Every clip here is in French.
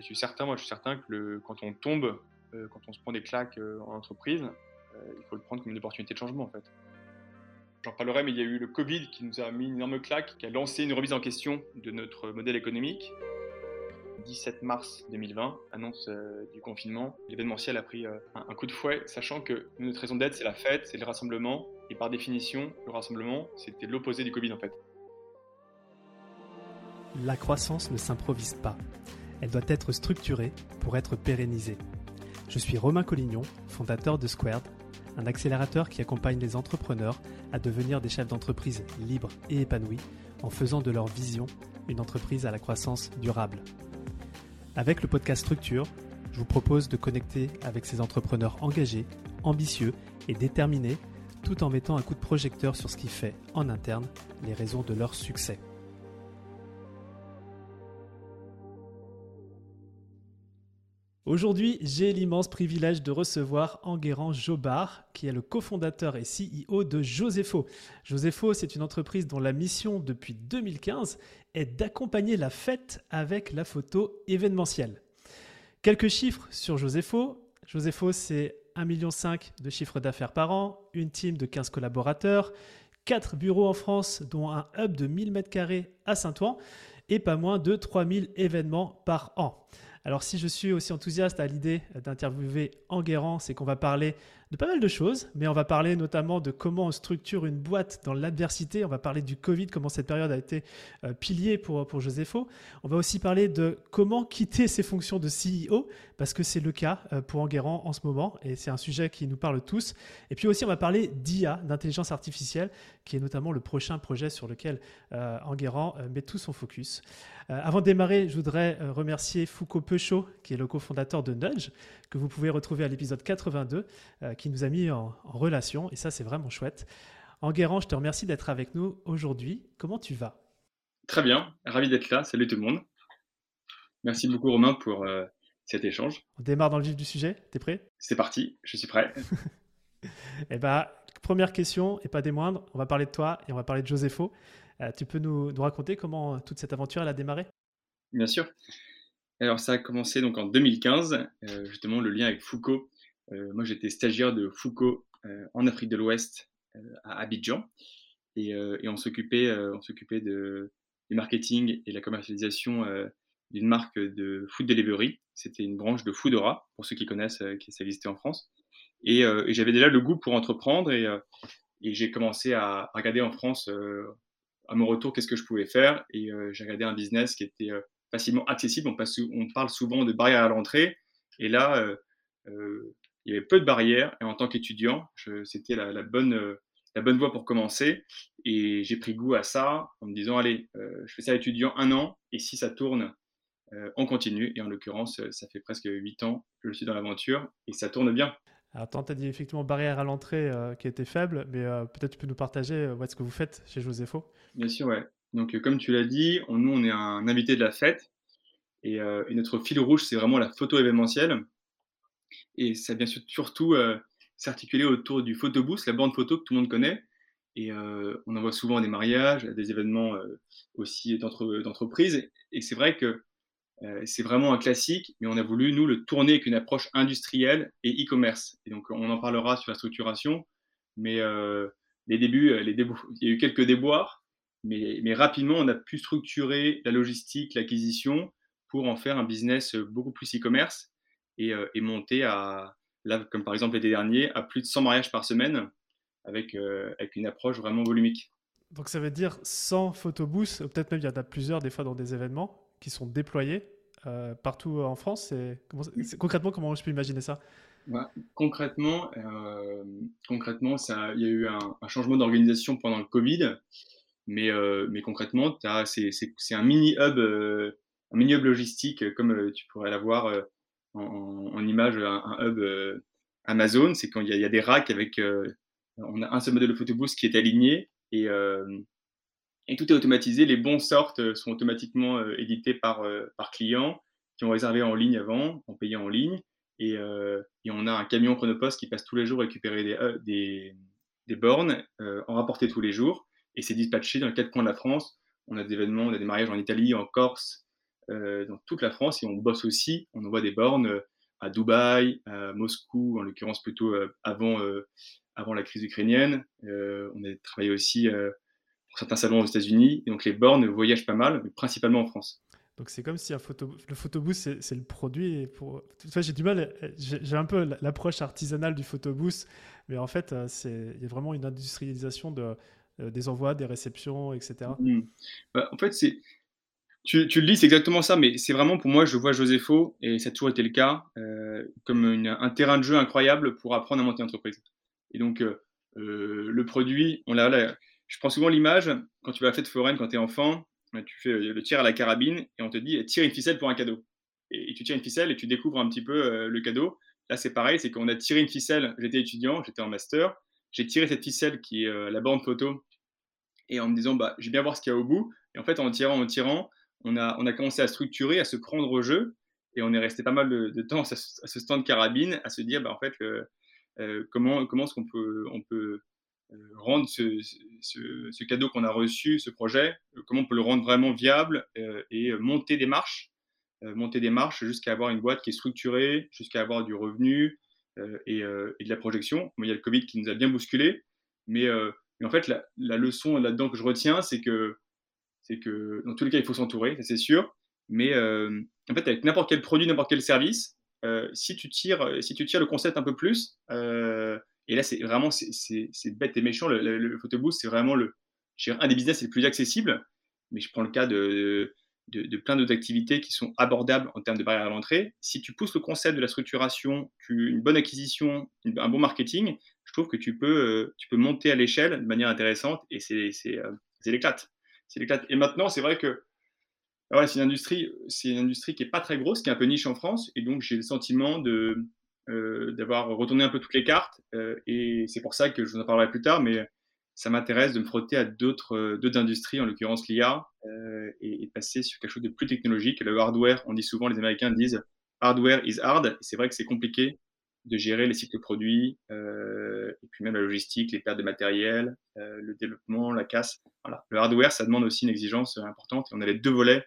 Je suis certain, moi je suis certain que quand on tombe, quand on se prend des claques en entreprise, il faut le prendre comme une opportunité de changement en fait. J'en parlerai, mais il y a eu le Covid qui nous a mis une énorme claque, qui a lancé une remise en question de notre modèle économique. 17 mars 2020, annonce euh, du confinement, l'événementiel a pris euh, un, coup de fouet, sachant que notre raison d'être, c'est la fête, c'est le rassemblement, et par définition, le rassemblement, c'était l'opposé du Covid en fait. La croissance ne s'improvise pas. Elle doit être structurée pour être pérennisée. Je suis Romain Collignon, fondateur de Squared, un accélérateur qui accompagne les entrepreneurs à devenir des chefs d'entreprise libres et épanouis en faisant de leur vision une entreprise à la croissance durable. Avec le podcast Structure, je vous propose de connecter avec ces entrepreneurs engagés, ambitieux et déterminés, tout en mettant un coup de projecteur sur ce qui fait, en interne, les raisons de leur succès. Aujourd'hui, j'ai l'immense privilège de recevoir Enguerrand Jobard, qui est le cofondateur et CEO de Josepho. Josepho, c'est une entreprise dont la mission depuis 2015 est d'accompagner la fête avec la photo événementielle. Quelques chiffres sur Josepho. Josepho, c'est 1,5 million de chiffre d'affaires par an, une team de 15 collaborateurs, 4 bureaux en France, dont un hub de 1000 m2 à Saint-Ouen, et pas moins de 3000 événements par an. Alors si je suis aussi enthousiaste à l'idée d'interviewer Enguerrand, c'est qu'on va parler de pas mal de choses, mais on va parler notamment de comment on structure une boîte dans l'adversité. On va parler du Covid, comment cette période a été euh, pilier pour, pour Josepho. On va aussi parler de comment quitter ses fonctions de CEO, parce que c'est le cas euh, pour Enguerrand en ce moment, et c'est un sujet qui nous parle tous. Et puis aussi, on va parler d'IA, d'intelligence artificielle, qui est notamment le prochain projet sur lequel euh, Enguerrand met tout son focus. avant de démarrer, je voudrais remercier Foucault Peuchot, qui est le cofondateur de Nudge, que vous pouvez retrouver à l'épisode 82, euh, qui nous a mis en, relation. Et ça, c'est vraiment chouette. Enguerrand, je te remercie d'être avec nous aujourd'hui. Comment tu vas? Très bien, ravi d'être là. Salut tout le monde. Merci beaucoup Romain pour euh, cet échange. On démarre dans le vif du sujet. T'es prêt? C'est parti, je suis prêt. eh ben, première question, et pas des moindres, on va parler de toi et on va parler de Josepho. Euh, tu peux nous, nous, raconter comment toute cette aventure elle a démarré? Bien sûr. Alors ça a commencé donc en 2015, euh, justement le lien avec Foucault. Euh, moi j'étais stagiaire de Foucault euh, en Afrique de l'Ouest à Abidjan et, on s'occupait on de du marketing et la commercialisation d'une marque de food delivery. C'était une branche de Foodora pour ceux qui connaissent, qui ça existait en France. Et, j'avais déjà le goût pour entreprendre et, j'ai commencé à regarder en France à mon retour qu'est-ce que je pouvais faire et j'ai regardé un business qui était facilement accessible. On, on, parle souvent de barrières à l'entrée. Et là, euh, euh, il y avait peu de barrières. Et en tant qu'étudiant, c'était la, bonne, euh, la bonne voie pour commencer. Et j'ai pris goût à ça en me disant, allez, je fais ça étudiant un an. Et si ça tourne, on continue. Et en l'occurrence, ça fait presque huit ans que je suis dans l'aventure et ça tourne bien. Alors, tu as dit effectivement barrière à l'entrée qui était faible, mais peut-être tu peux nous partager ce que vous faites chez Josepho Bien sûr, ouais. Donc, euh, comme tu l'as dit, nous, on est un invité de la fête. Euh, et, notre fil rouge, c'est vraiment la photo événementielle. Et ça vient surtout euh, s'articuler autour du photobooth, la bande photo que tout le monde connaît. Et on en voit souvent à des mariages, à des événements aussi d'entreprise. Et c'est vrai que c'est vraiment un classique, mais on a voulu, nous, le tourner avec une approche industrielle et e-commerce. Et donc, on en parlera sur la structuration. Mais les débuts, il y a eu quelques déboires, mais, rapidement, on a pu structurer la logistique, l'acquisition pour en faire un business beaucoup plus e-commerce et, euh, monter à, là, comme par exemple l'été dernier, à plus de 100 mariages par semaine avec, euh, avec une approche vraiment volumique. Donc ça veut dire 100 photobooths, peut-être même il y en a plusieurs des fois dans des événements qui sont déployés euh, partout en France. concrètement, comment je peux imaginer ça? Concrètement, concrètement ça, il y a eu un, un changement d'organisation pendant le Covid euh, mais, concrètement, c'est un mini-hub euh, un mini hub logistique comme tu pourrais l'avoir en, image, un, hub Amazon. C'est quand il y, a des racks avec. on a un seul modèle de photobooth qui est aligné et, et tout est automatisé. Les bons sortes sont automatiquement édités par, par clients qui ont réservé en ligne avant, ont payé en ligne. Et, on a un camion chronopost qui passe tous les jours récupérer des, des, des bornes, en rapporter tous les jours et c'est dispatché dans les quatre coins de la France. On a des événements, on a des mariages en Italie, en Corse, dans toute la France et on bosse aussi, on envoie des bornes à Dubaï, à Moscou, en l'occurrence plutôt avant, avant la crise ukrainienne. on a travaillé aussi pour certains salons aux États-Unis. donc les bornes voyagent pas mal, mais principalement en France. Donc c'est comme si un photo, le photobooth c'est le produit. Et pour, j'ai du mal, j'ai un peu l'approche artisanale du photobooth, mais en fait il y a vraiment une industrialisation de, des envois, des réceptions, etc. Mmh. Bah, en fait c'est tu, tu, le dis, c'est exactement ça, mais c'est vraiment pour moi, je vois Joséfo, et ça a toujours été le cas, euh, comme un terrain de jeu incroyable pour apprendre à monter une entreprise. Et donc, euh, euh, le produit, on l'a, je prends souvent l'image, quand tu vas à la fête foraine, quand tu es enfant, tu fais le tir à la carabine, et on te dit, tire une ficelle pour un cadeau. Et, tu tires une ficelle et tu découvres un petit peu le cadeau. Là, c'est pareil, c'est qu'on a tiré une ficelle, j'étais étudiant, j'étais en master, j'ai tiré cette ficelle qui est la bande photo, et en me disant, bah, je vais bien voir ce qu'il y a au bout. Et en fait, en tirant, en tirant, on a, commencé à structurer, à se prendre au jeu, et on est resté pas mal de, temps à ce, stand carabine, à se dire, bah, en fait, euh, comment, comment est-ce qu'on peut, on peut euh, rendre ce, ce, cadeau qu'on a reçu, ce projet, euh, comment on peut le rendre vraiment viable et monter des marches, monter des marches jusqu'à avoir une boîte qui est structurée, jusqu'à avoir du revenu et, de la projection. il y a le Covid qui nous a bien bousculé, mais, mais en fait, la, la leçon là-dedans que je retiens, c'est que c'est que dans tous les cas, il faut s'entourer, ça c'est sûr. Mais euh, en fait, avec n'importe quel produit, n'importe quel service, euh, si, tu tires, euh, si tu tires le concept un peu plus, et là, c'est vraiment c'est bête et méchant, le, le, photobooth, c'est vraiment le, un des business les plus accessibles. Mais je prends le cas de, de, plein d'autres activités qui sont abordables en termes de barrière à l'entrée. Si tu pousses le concept de la structuration, une bonne acquisition, un bon marketing, je trouve que tu peux, tu peux monter à l'échelle de manière intéressante et c'est l'éclate Et maintenant, c'est vrai que c'est une industrie, qui est pas très grosse, qui est un peu niche en France, et donc j'ai le sentiment euh, d'avoir retourné un peu toutes les cartes, euh, et c'est pour ça que je vous en parlerai plus tard, mais ça m'intéresse de me frotter à d'autres d'autres industries, en l'occurrence l'IA, euh, et, passer sur quelque chose de plus technologique. Le hardware, on dit souvent, les Américains disent hardware is hard. C'est vrai que c'est compliqué de gérer les cycles produits, euh, et puis même la logistique, les pertes de matériel, euh, le développement, la casse. Voilà. Le hardware, ça demande aussi une exigence importante. on a les deux volets.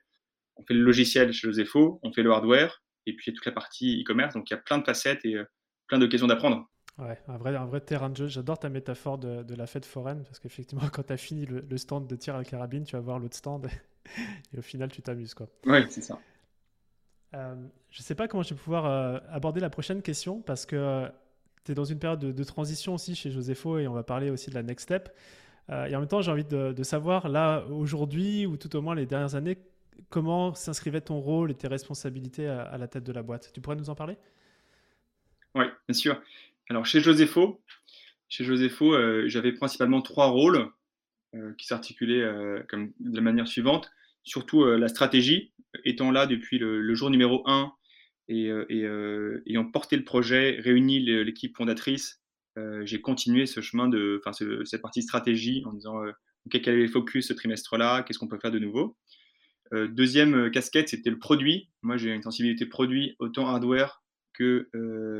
On fait le logiciel chez Josepho, on fait le hardware, et puis il y a toute la partie e-commerce. Donc il y a plein de facettes et euh, plein d'occasions d'apprendre. Ouais, un vrai, un vrai terrain de jeu. J'adore ta métaphore de, de, la fête foraine, parce qu'effectivement, quand tu as fini le, stand de tir à la carabine, tu vas voir l'autre stand, et au final, tu t'amuses. Oui, c'est ça. Euh, je ne sais pas comment je vais pouvoir euh, aborder la prochaine question parce que euh, tu es dans une période de, transition aussi chez Josepho et on va parler aussi de la next step. et en même temps, j'ai envie de, savoir, là, aujourd'hui, ou tout au moins les dernières années, comment s'inscrivait ton rôle et tes responsabilités à, la tête de la boîte. Tu pourrais nous en parler? Oui, bien sûr. Alors, chez Josepho, chez Josepho j'avais principalement trois rôles qui s'articulaient comme de la manière suivante. Surtout la stratégie, étant là depuis le, jour numéro 1 et, euh, euh, ayant porté le projet, réuni l'équipe fondatrice, euh, j'ai continué ce chemin de, enfin, cette partie stratégie en disant quel est le focus ce trimestre-là, qu'est-ce qu'on peut faire de nouveau? deuxième casquette, c'était le produit. Moi, j'ai une sensibilité produit, autant hardware que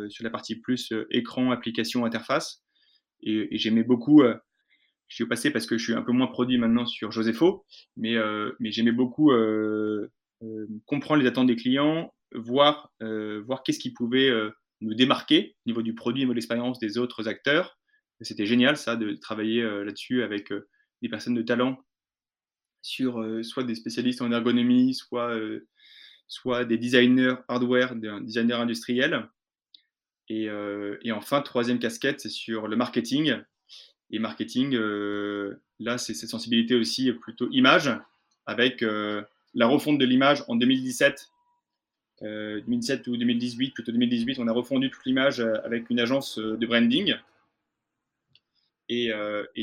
sur la partie plus écran, application, interface. Et, j'aimais beaucoup, je suis passé parce que je suis un peu moins produit maintenant sur Josepho, mais, mais j'aimais beaucoup euh, comprendre les attentes des clients, voir, euh, qu'est-ce qui pouvait euh, nous démarquer au niveau du produit et de l'expérience des autres acteurs. C'était génial, ça, de travailler là-dessus avec des personnes de talent sur soit des spécialistes en ergonomie, soit, des designers hardware, des designers industriels. Et, enfin, troisième casquette, c'est sur le marketing. Et marketing, là, c'est cette sensibilité aussi plutôt image, avec la refonte de l'image en 2017, 2017 euh, ou 2018, plutôt 2018, on a refondu toute l'image euh, avec une agence euh, de branding. Et,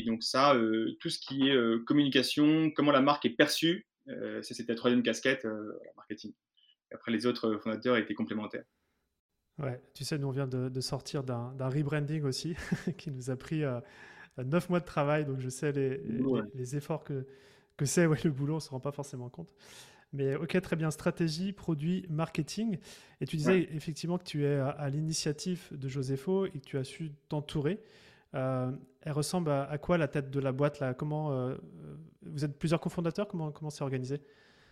donc ça, tout ce qui est communication, comment la marque est perçue, ça c'était la troisième casquette, marketing. après, les autres fondateurs étaient complémentaires. Ouais, tu sais, nous on vient de, sortir d'un rebranding aussi, qui nous a pris neuf mois de travail, donc je sais les, les efforts que, que c'est ouais, le boulot, on ne se rend pas forcément compte. Mais ok, très bien, stratégie, produit, marketing. Et tu disais effectivement que tu es à, l'initiative de Josepho et que tu as su t'entourer. Euh, elle ressemble à, quoi la tête de la boîte là? Comment euh, vous êtes plusieurs cofondateurs? Comment comment c'est organisé?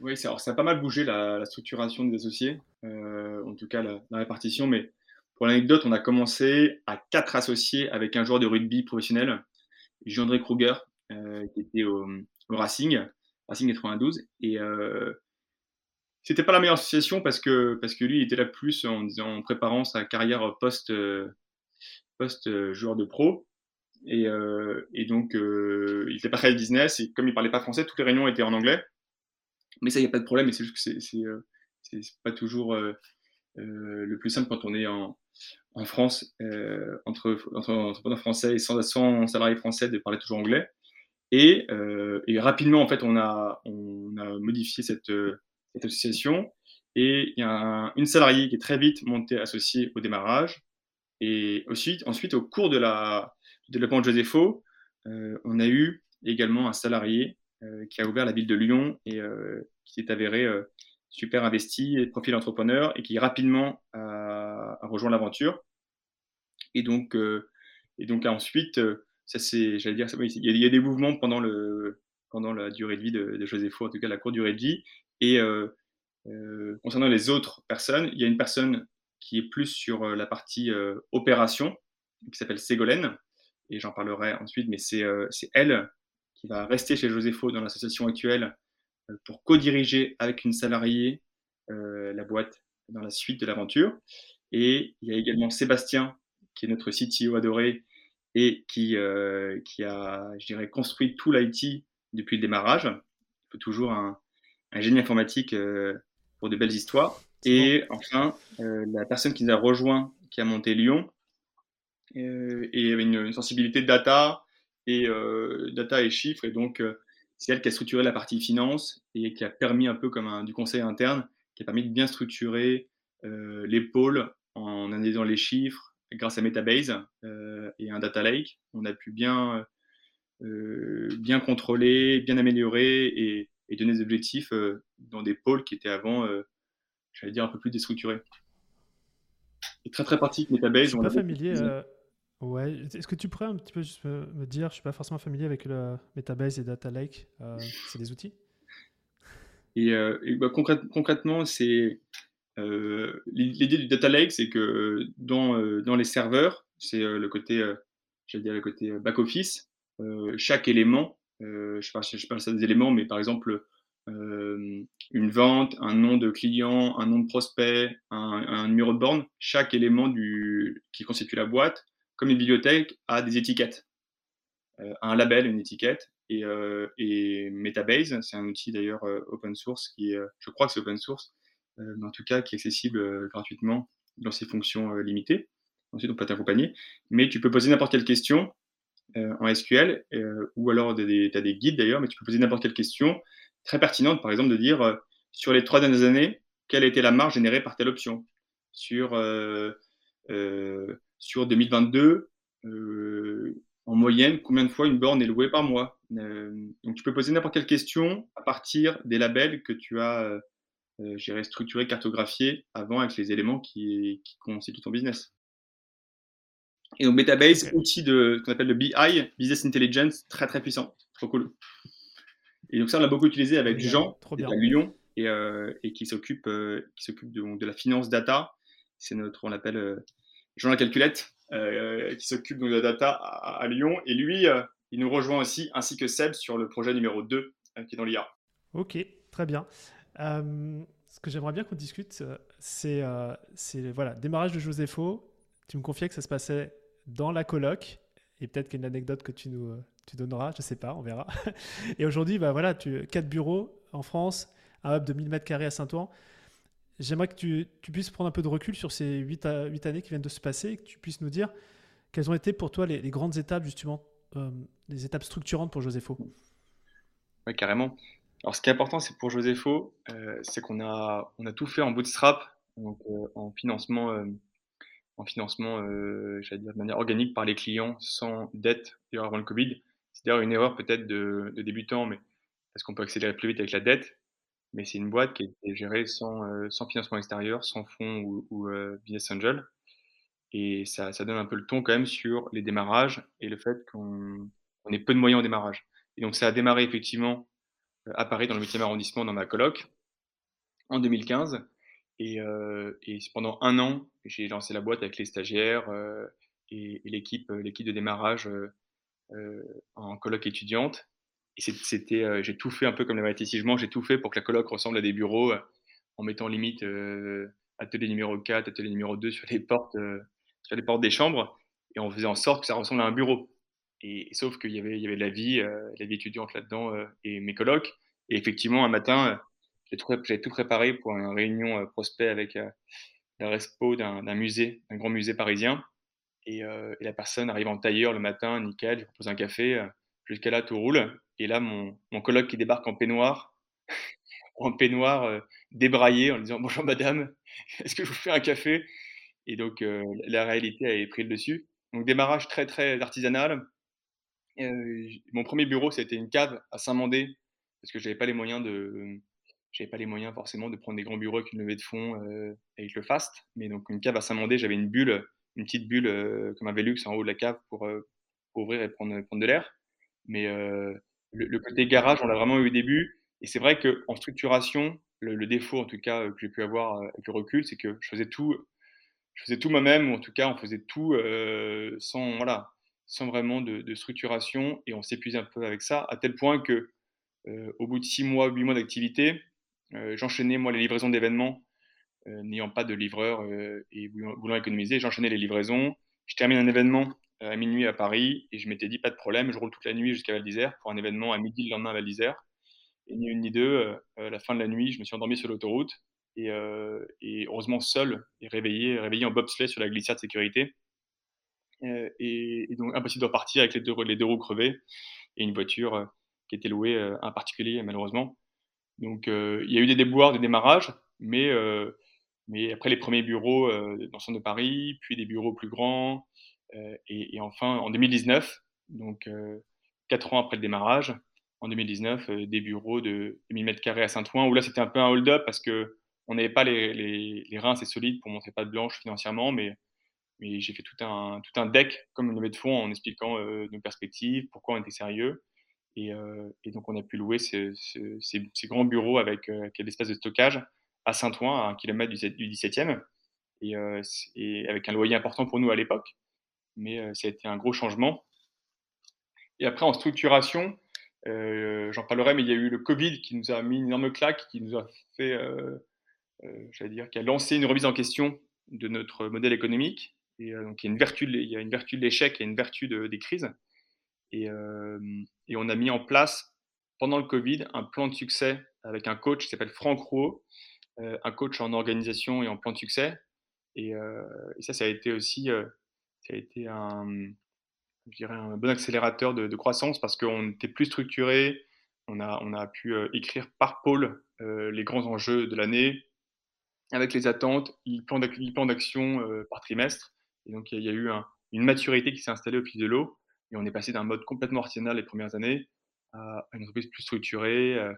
Oui, ça a pas mal bougé la, structuration des associés, euh, en tout cas la, la, répartition, mais pour l'anecdote, on a commencé à quatre associés avec un joueur de rugby professionnel, Jean-André Kruger, euh, qui était au, Racing, Racing 92, et euh, c'était pas la meilleure association parce que, parce que lui, il était là plus en, en préparant sa carrière post, post joueur de pro. Et, et donc, il était pas très business, et comme il parlait pas français, toutes les réunions étaient en anglais. Mais ça, il n'y a pas de problème, mais c'est juste que c'est euh, pas toujours euh, euh, le plus simple quand on est en, France, entre, entre entrepreneurs français et sans, sans salariés français, de parler toujours anglais. Et, et, rapidement, en fait, on a, modifié cette, association. Et il y a une salariée qui est très vite montée associée au démarrage. Et ensuite, ensuite au cours de la, du développement de on a eu également un salarié euh, qui a ouvert la ville de Lyon et euh, qui s'est avéré euh, super investi, profil entrepreneur et qui rapidement a, rejoint l'aventure. Et donc, et donc ensuite, ça c'est, j'allais dire, il y, a, des mouvements pendant le pendant la durée de vie de, de Joseph en tout cas la courte durée de vie. Et concernant les autres personnes, il y a une personne qui est plus sur la partie opération, qui s'appelle Ségolène, et j'en parlerai ensuite, mais c'est elle qui va rester chez Josepho dans l'association actuelle euh, pour co-diriger avec une salariée euh, la boîte dans la suite de l'aventure. Et il y a également Sébastien, qui est notre CTO adoré et qui, euh, qui a, je dirais, construit tout l'IT depuis le démarrage. Il faut toujours un, génie informatique pour de belles histoires. Et enfin, la personne qui nous a rejoint, qui a monté Lyon, et avait une, une sensibilité data, et euh, data et chiffres. Et donc, euh, c'est elle qui a structuré la partie finance et qui a permis un peu comme un, du conseil interne, qui a permis de bien structurer euh, les pôles en analysant les chiffres grâce à Metabase et un data lake. On a pu bien, bien contrôler, bien améliorer et, donner des objectifs dans des pôles qui étaient avant, j'allais dire, un peu plus déstructurés. Et très très pratique Metabase. Je suis pas familier. Ouais, est-ce que tu pourrais un petit peu me, dire, je suis pas forcément familier avec le Metabase et Data Lake, euh, c'est des outils? Et, euh, bah, concrètement, c'est euh, l'idée du Data Lake, c'est que dans, dans les serveurs, c'est le côté, j'allais dire le côté back office, chaque élément, je parle, je parle ça des éléments, mais par exemple une vente, un nom de client, un nom de prospect, un, un numéro de borne, chaque élément du, qui constitue la boîte comme une bibliothèque, a des étiquettes, euh, un label, une étiquette. Et, euh, et Metabase, c'est un outil d'ailleurs euh, open source qui je crois que c'est open source, mais en tout cas qui est accessible gratuitement dans ses fonctions limitées. Ensuite, on peut t'accompagner. Mais tu peux poser n'importe quelle question en SQL, ou alors tu as des guides d'ailleurs, mais tu peux poser n'importe quelle question très pertinente, par exemple de dire sur les trois dernières années, quelle a été la marge générée par telle option? Sur sur 2022, euh, en moyenne, combien de fois une borne est louée par mois euh, Donc, tu peux poser n'importe quelle question à partir des labels que tu as, euh, euh structurés, cartographiés avant avec les éléments qui, qui constituent ton business. Et donc, Metabase, outil de, qu'on appelle le BI, Business Intelligence, très très puissant, trop cool. Et donc ça, on l'a beaucoup utilisé avec Jean, qui à Lyon, et, et qui s'occupe, de, la finance data. C'est notre, on l'appelle Jean La Calculette, euh, qui s'occupe de la data à, Lyon. Et lui, euh, il nous rejoint aussi, ainsi que Seb, sur le projet numéro 2, euh, qui est dans l'IA. Ok, très bien. ce que j'aimerais bien qu'on discute, c'est voilà, démarrage de Josepho. Tu me confiais que ça se passait dans la coloc. Et peut-être qu'il y a une anecdote que tu nous tu donneras, je sais pas, on verra. Et aujourd'hui, bah voilà, quatre bureaux en France, un hub de 1000 m2 à Saint-Ouen. J'aimerais que tu, puisses prendre un peu de recul sur ces huit, années qui viennent de se passer et que tu puisses nous dire quelles ont été pour toi les, grandes étapes, justement, euh, les étapes structurantes pour Josepho. Oui, carrément. Alors, ce qui est important, c'est pour Josepho, euh, c'est qu'on a, tout fait en bootstrap, euh, en financement, en financement j'allais dire de manière organique par les clients, sans dette, d'ailleurs avant le Covid. C'est d'ailleurs une erreur peut-être de, de débutant, mais parce qu'on peut accélérer plus vite avec la dette mais c'est une boîte qui est gérée sans, euh, sans financement extérieur, sans fonds ou, ou euh, business angel. Et ça, ça, donne un peu le ton quand même sur les démarrages et le fait qu'on on ait peu de moyens au démarrage. Et donc ça a démarré effectivement à Paris, dans le 8e arrondissement, dans ma coloc, en 2015. Et, et pendant un an, j'ai lancé la boîte avec les stagiaires et, l'équipe, l'équipe de démarrage en coloc étudiante. Et c'était, j'ai tout fait un peu comme la Sigement, j'ai tout fait pour que la coloc ressemble à des bureaux, en mettant limite atelier numéro 4, atelier numéro 2 sur les portes, sur les portes des chambres, et on faisait en sorte que ça ressemble à un bureau. Et, sauf qu'il y avait, il y avait de la vie, la vie étudiante là-dedans et mes colocs. Et effectivement, un matin, j'avais tout, préparé pour une réunion prospect avec la respo d'un musée, d'un grand musée parisien. Et, la personne arrive en tailleur le matin, nickel, je propose un café, jusqu'à là tout roule. Et là, mon, mon coloc qui débarque en peignoir, en peignoir débraillé, en disant bonjour madame, est-ce que je vous fais un café? Et donc la réalité avait pris le dessus. Donc démarrage très très artisanal. mon premier bureau, c'était une cave à Saint-Mandé parce que j'avais pas les moyens de j'avais pas les moyens forcément de prendre des grands bureaux avec une levée de fonds avec le fast. Mais donc une cave à Saint-Mandé, j'avais une bulle, une petite bulle comme un Velux en haut de la cave pour, ouvrir et prendre, prendre de l'air. Mais le, côté garage, on l'a vraiment eu au début. Et c'est vrai qu'en structuration, le, défaut en tout cas que j'ai pu avoir avec le recul, c'est que je faisais tout, tout moi-même, ou en tout cas on faisait tout sans, voilà, sans vraiment de, structuration. Et on s'épuisait un peu avec ça, à tel point que au bout de six mois, huit mois d'activité, euh, j'enchaînais moi les livraisons d'événements, euh, n'ayant pas de livreur euh, et voulant, économiser, j'enchaînais les livraisons. Je termine un événement à minuit à Paris et je m'étais dit pas de problème, je roule toute la nuit jusqu'à Val d'Isère pour un événement à midi le lendemain à Val d'Isère. Et ni une ni deux, à la fin de la nuit, je me suis endormi sur l'autoroute et, heureusement seul et réveillé, réveillé en bobsleigh sur la glissière de sécurité. Et, donc impossible de repartir avec les deux, les deux roues crevées et une voiture qui était louée, un particulier malheureusement. Donc, euh, il y a eu des déboires, des démarrages, mais, euh, mais après les premiers bureaux euh, dans le centre de Paris, puis des bureaux plus grands, et, enfin en 2019, donc quatre ans après le démarrage, en 2019, des bureaux de 1000 m2 à Saint-Ouen, où là c'était un peu un hold-up parce que on n'avait pas les, reins assez solides pour montrer pas de blanche financièrement, mais, j'ai fait tout un, deck comme une levée de fonds en expliquant nos perspectives, pourquoi on était sérieux. Euh, et, donc, on a pu louer ces, grands bureaux avec, euh, l'espace de stockage à Saint-Ouen, à un kilomètre du, 17e, euh, et, avec un loyer important pour nous à l'époque. Mais ça a été un gros changement. Et après, en structuration, j'en parlerai, mais il y a eu le Covid qui nous a mis une énorme claque, qui nous a fait, j'allais dire, qui a lancé une remise en question de notre modèle économique. Et donc, il y a une vertu, il y a une vertu de l'échec et une vertu des crises. Et, et, on a mis en place, pendant le Covid, un plan de succès avec un coach qui s'appelle Franck Rouault, un coach en organisation et en plan de succès. Et, ça, ça a été aussi ça a été un, je dirais un bon accélérateur de, croissance parce qu'on était plus structuré, on a, on a pu écrire par pôle les grands enjeux de l'année, avec les attentes, le plan d'action par trimestre. Et donc, il y, a eu une maturité qui s'est installée au fil de l'eau. Et on est passé d'un mode complètement artisanal les premières années à une entreprise plus structurée, euh,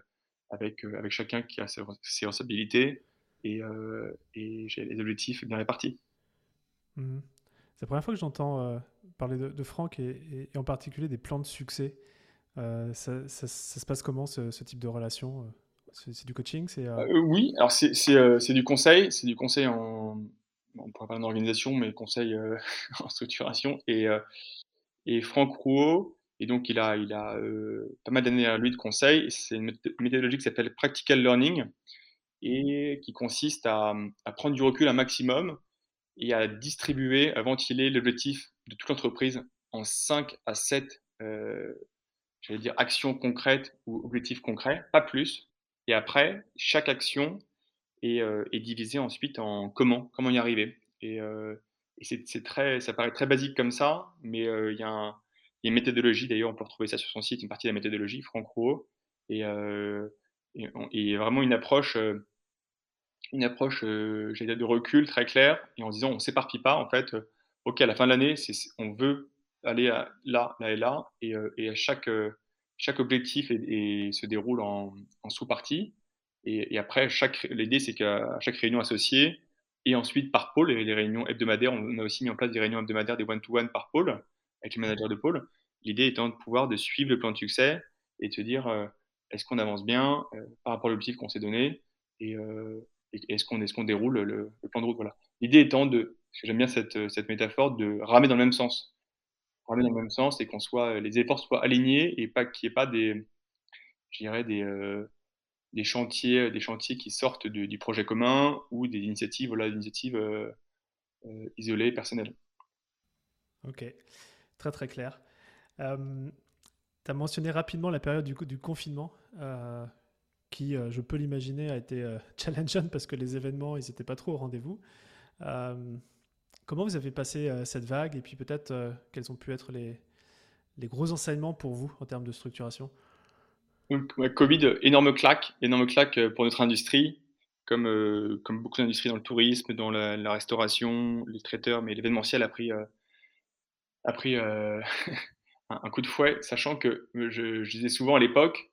avec, euh, avec chacun qui a ses, responsabilités et, euh, et les objectifs bien répartis. Mmh. C'est la première fois que j'entends parler de, Franck et, en particulier des plans de succès. Ça, ça, se passe comment ce, type de relation c'est, du coaching c'est, Oui, alors c'est, c'est, du conseil, c'est du conseil en, on pourrait parler d'organisation, mais conseil en structuration. Et, et Franck Rouault. Et donc, il a, il a euh, pas mal d'années à lui de conseil. C'est une méthodologie qui s'appelle Practical Learning et qui consiste à, à, prendre du recul un maximum et à distribuer, à ventiler l'objectif de toute l'entreprise en 5 à 7, euh, j'allais dire, actions concrètes ou objectifs concrets, pas plus. Et après, chaque action est, euh, est divisée ensuite en comment, comment y arriver. Et, euh, et c'est très, ça paraît très basique comme ça, mais il y, a une méthodologie, d'ailleurs, on peut retrouver ça sur son site, une partie de la méthodologie, Franck Rouault, et, et, vraiment une approche, une approche de recul très claire, et en disant on ne s'éparpille pas, en fait, ok, à la fin de l'année, on veut aller là, là et là, et, à chaque, chaque objectif se déroule en, sous-parties, et, et, après, l'idée, c'est qu'à chaque réunion associée, et ensuite, par pôle, les réunions hebdomadaires, on a aussi mis en place des réunions hebdomadaires, des one-to-one par pôle, avec les managers de pôle. L'idée étant de pouvoir de suivre le plan de succès et de se dire, euh, est-ce qu'on avance bien par rapport à l'objectif qu'on s'est donné et, est-ce qu'on est qu'on déroule le, plan de route? L'idée étant de, parce que j'aime bien cette, cette métaphore, de ramer dans le même sens. Ramer dans le même sens et qu'on soit, les efforts soient alignés et pas qu'il n'y ait pas des, je des, des chantiers, des chantiers qui sortent du projet commun ou des initiatives, voilà, initiatives isolées, personnelles. Ok, très très clair. Euh, tu as mentionné rapidement la période du, confinement, euh, qui, euh, je peux l'imaginer, a été challengeant parce que les événements, ils n'étaient pas trop au rendez-vous. comment vous avez passé cette vague et puis peut-être quels ont pu être les, gros enseignements pour vous en termes de structuration? Covid, énorme claque, énorme claque pour notre industrie, comme, comme beaucoup d'industries dans le tourisme, dans la, restauration, les traiteurs, mais l'événementiel a pris a pris euh, un, coup de fouet, sachant que je, disais souvent à l'époque,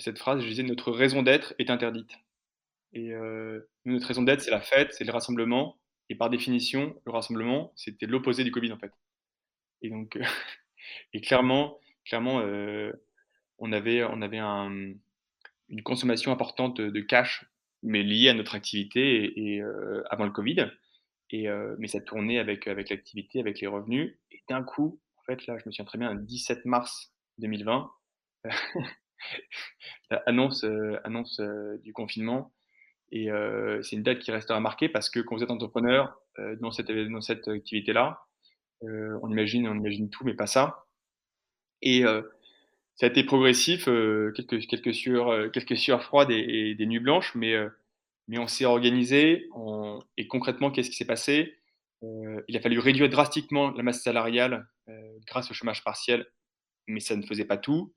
cette phrase, je disais notre raison d'être est interdite. Et euh, notre raison d'être, c'est la fête, c'est le rassemblement. Et par définition, le rassemblement, c'était l'opposé du Covid en fait. Et donc, euh, et clairement, clairement, on avait, on avait une consommation importante de cash, mais liée à notre activité et, avant le Covid. Et, mais ça tournait avec, avec l'activité, avec les revenus. Et d'un coup, en fait, là, je me souviens très bien, le 17 mars 2020, annonce, annonce du confinement. Et c'est une date qui restera marquée parce que quand vous êtes entrepreneur dans cette, dans cette activité-là, on, imagine, on imagine tout, mais pas ça. Et ça a été progressif, quelques, quelques, sueurs, quelques sueurs froides et, des nuits blanches, mais mais on s'est organisé. Et concrètement, qu'est-ce qui s'est passé? Euh, Il a fallu réduire drastiquement la masse salariale euh, grâce au chômage partiel, mais ça ne faisait pas tout.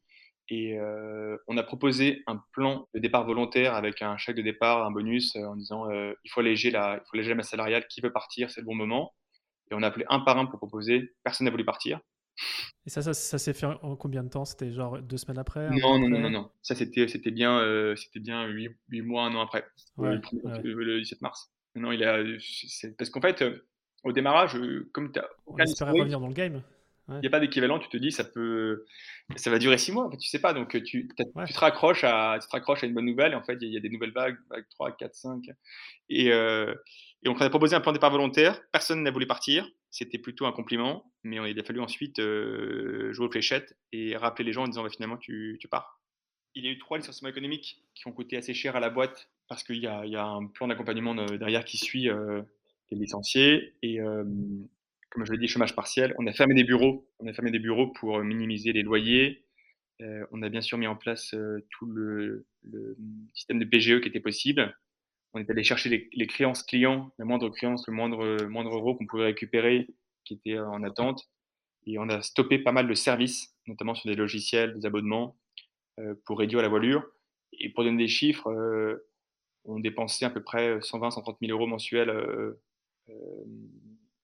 Et euh, on a proposé un plan de départ volontaire avec un chèque de départ, un bonus, en disant il faut alléger la, il faut alléger la masse salariale. Qui veut partir C'est le bon moment. Et on a appelé un par un pour proposer. Personne n'a voulu partir. Et ça, ça, s'est fait en combien de temps? C'était genre deux semaines après non, non, non, non, Ça, c'était, c'était bien, euh, c'était bien 8, mois, un an après, le, 17 mars. Non, il a, parce qu'en fait, euh, au démarrage, euh, comme tu as. On espérait revenir dans le game. Il n'y a pas d'équivalent, tu te dis, ça peut, ça va durer six mois, en fait, tu sais pas, donc tu, tu, te raccroches à, tu te raccroches à une bonne nouvelle, et en fait, il y, a des nouvelles vagues, vague 3, 4, 5, et, et on a proposé un plan de départ volontaire, personne n'a voulu partir, c'était plutôt un compliment, mais il a fallu ensuite euh, jouer aux fléchettes et rappeler les gens en disant bah, finalement tu, pars. Il y a eu trois licenciements économiques qui ont coûté assez cher à la boîte parce qu'il y, a un plan d'accompagnement derrière qui suit euh, les licenciés. Et euh, comme je l'ai dit, chômage partiel. On a fermé des bureaux, on a fermé des bureaux pour minimiser les loyers. on a bien sûr mis en place tout le, système de PGE qui était possible on est allé chercher les, créances clients, la moindre créance, le moindre, euro qu'on pouvait récupérer qui était en attente. Et on a stoppé pas mal de services, notamment sur des logiciels, des abonnements, euh, pour réduire la voilure. Et pour donner des chiffres, euh, on dépensait à peu près 120, 130 000 euros mensuels euh,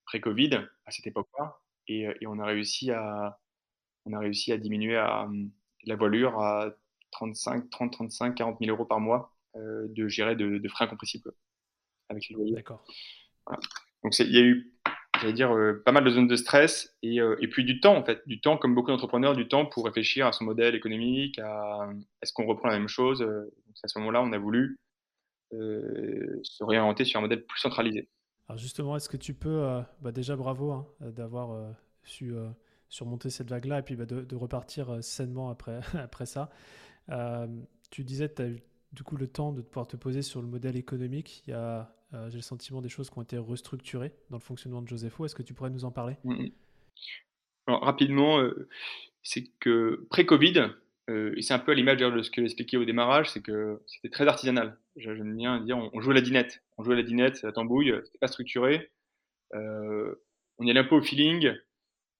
pré-Covid à cette époque-là. Et, on a réussi à, on a réussi à diminuer la voilure à 35, 30, 35, 40 000 euros par mois euh, de gérer de, de, frais incompressibles avec les loyers. D'accord. Donc il y a eu, j'allais dire, euh, pas mal de zones de stress et, euh, et, puis du temps en fait, du temps comme beaucoup d'entrepreneurs, du temps pour réfléchir à son modèle économique, à est-ce qu'on reprend la même chose. Donc, à ce moment-là, on a voulu se réorienter sur un modèle plus centralisé. Alors justement, est-ce que tu peux, bah déjà bravo hein, d'avoir su surmonter cette vague-là et puis bah, de, repartir sainement après, ça. tu disais que tu as eu du coup le temps de pouvoir te poser sur le modèle économique. Euh, j'ai le sentiment, des choses qui ont été restructurées dans le fonctionnement de Josepho. Est-ce que tu pourrais nous en parler? Mmh, mmh. Rapidement, euh, c'est que pré-Covid, euh, et c'est un peu à l'image de ce que j'expliquais au démarrage, c'est que c'était très artisanal. J'aime bien dire, on, jouait à la dinette. On jouait à la dinette, la tambouille, c'était pas structuré. on y allait un peu au feeling.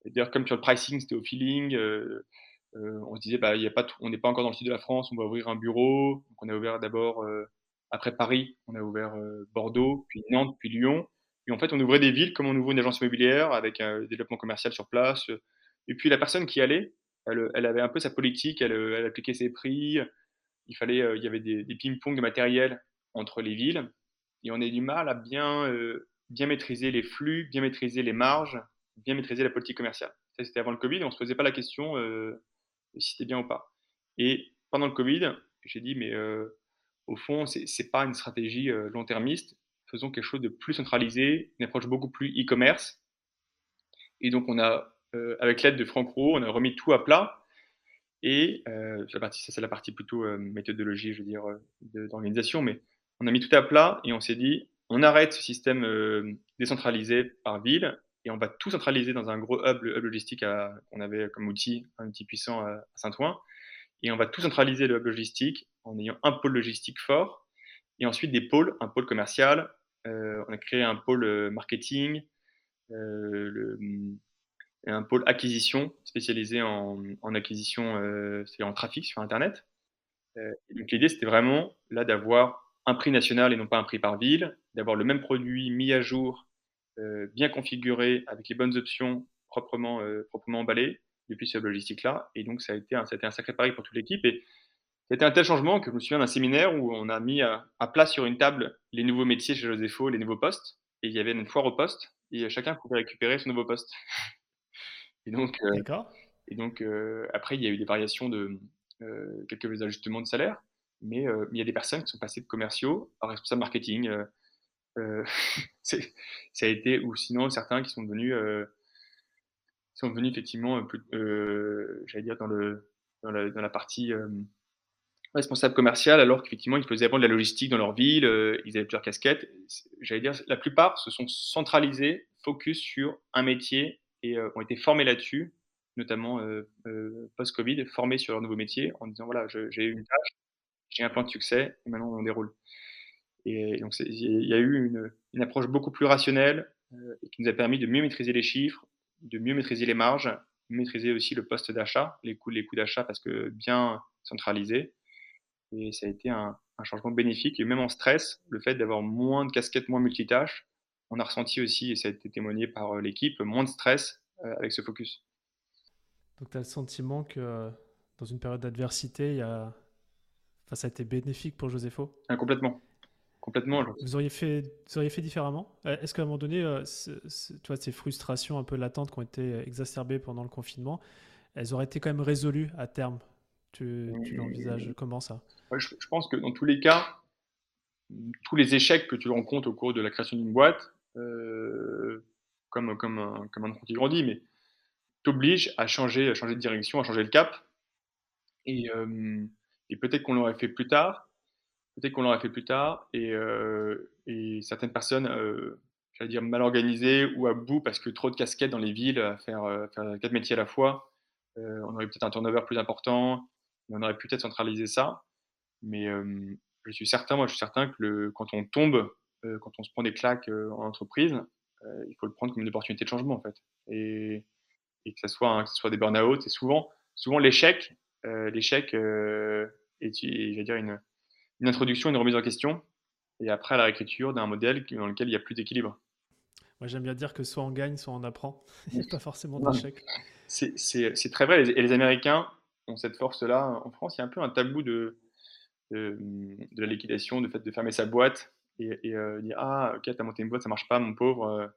D'ailleurs, comme sur le pricing, c'était au feeling. Euh, on se disait, bah, y a pas on n'est pas encore dans le sud de la France, on va ouvrir un bureau. On a ouvert d'abord, euh, après Paris, on a ouvert euh, Bordeaux, puis Nantes, puis Lyon. Et en fait, on ouvrait des villes comme on ouvre une agence immobilière avec un développement commercial sur place. Et puis la personne qui allait, elle, avait un peu sa politique, elle, appliquait ses prix. Il fallait, il y avait des, ping-pong de matériel entre les villes. Et on a du mal à bien, bien maîtriser les flux, bien maîtriser les marges, bien maîtriser la politique commerciale. Ça, c'était avant le Covid, on ne se posait pas la question si c'était bien ou pas. Et pendant le Covid, j'ai dit, mais au fond, ce n'est pas une stratégie long-termiste. Faisons quelque chose de plus centralisé, une approche beaucoup plus e-commerce. Et donc, on a, avec l'aide de Franck Roux, on a remis tout à plat. Et partie, ça, c'est la partie plutôt méthodologie, je veux dire, d'organisation. Mais on a mis tout à plat et on s'est dit, on arrête ce système décentralisé par ville et on va tout centraliser dans un gros hub, hub logistique qu'on avait comme outil, un outil puissant à Saint-Ouen. Et on va tout centraliser le hub logistique en ayant un pôle logistique fort et ensuite des pôles, un pôle commercial. Euh, on a créé un pôle euh, marketing, euh, le, un pôle acquisition spécialisé en, en acquisition, euh, c'est en trafic sur Internet. donc l'idée, c'était vraiment là d'avoir un prix national et non pas un prix par ville, d'avoir le même produit mis à jour, bien configuré, avec les bonnes options, proprement, proprement emballé, depuis ce logistique-là. Et donc, ça a, été un, ça a été un sacré pari pour toute l'équipe. Et c'était un tel changement que je me souviens d'un séminaire où on a mis à, plat sur une table les nouveaux métiers chez Josepho, les nouveaux postes. Et il y avait une foire au poste. Et chacun pouvait récupérer son nouveau poste. et donc, euh, et donc euh, après, il y a eu des variations de euh, quelques ajustements de salaire. Mais, il y a des personnes qui sont passées de commerciaux à responsables marketing. ça a été, ou sinon certains qui sont devenus sont venus effectivement, plus, euh, j'allais dire, dans, le, dans, la, dans la partie euh, responsable commerciale, alors qu'effectivement, ils faisaient avant de la logistique dans leur ville, euh, ils avaient plusieurs casquettes. J'allais dire, la plupart se sont centralisés, focus sur un métier et ont été formés là-dessus, notamment post-Covid, formés sur leur nouveau métier en disant voilà, j'ai eu une tâche, j'ai un plan de succès et maintenant on déroule. Et donc, il y a eu une, approche beaucoup plus rationnelle qui nous a permis de mieux maîtriser les chiffres, de mieux maîtriser les marges, maîtriser aussi le poste d'achat, les coûts, d'achat parce que bien centralisé. Et ça a été un, changement bénéfique. Et même en stress, le fait d'avoir moins de casquettes, moins multitâches, on a ressenti aussi, et ça a été témoigné par euh, l'équipe, moins de stress euh, avec ce focus. Donc tu as le sentiment que euh, dans une période d'adversité, il y a... enfin, ça a été bénéfique pour Josepho ah, Complètement. Complètement. Vous auriez fait, vous auriez fait différemment? Est-ce qu'à un moment donné, tu vois, ces frustrations un peu latentes qui ont été exacerbées pendant le confinement, elles auraient été quand même résolues à terme? Tu, tu l'envisages comment ça? Je, pense que dans tous les cas, tous les échecs que tu rencontres au cours de la création d'une boîte, euh, comme, un, comme un enfant qui grandit, mais t'obligent à changer, à changer de direction, à changer le cap. Et, et peut-être qu'on l'aurait fait plus tard, peut-être qu'on l'aurait fait plus tard et, euh, certaines personnes, euh, j'allais dire mal organisées ou à bout parce que trop de casquettes dans les villes, à faire, euh, quatre métiers à la fois, on aurait peut-être un turnover plus important, on aurait peut-être centralisé ça. Mais je suis certain, moi je suis certain que quand on tombe, quand on se prend des claques en entreprise, il faut le prendre comme une opportunité de changement en fait. Et, et que, ce soit, hein, que ce soit des burn-out, et souvent, souvent l'échec, l'échec est, j'allais dire, une, une introduction, une remise en question, et après la réécriture d'un modèle dans lequel il n'y a plus d'équilibre. Moi, j'aime bien dire que soit on gagne, soit on apprend. Il n'y a pas forcément d'échec. C'est très vrai. Et les Américains ont cette force-là. En France, il y a un peu un tabou de, de, la liquidation, de fait de fermer sa boîte et, et euh, dire Ah, ok, t'as monté une boîte, ça marche pas, mon pauvre.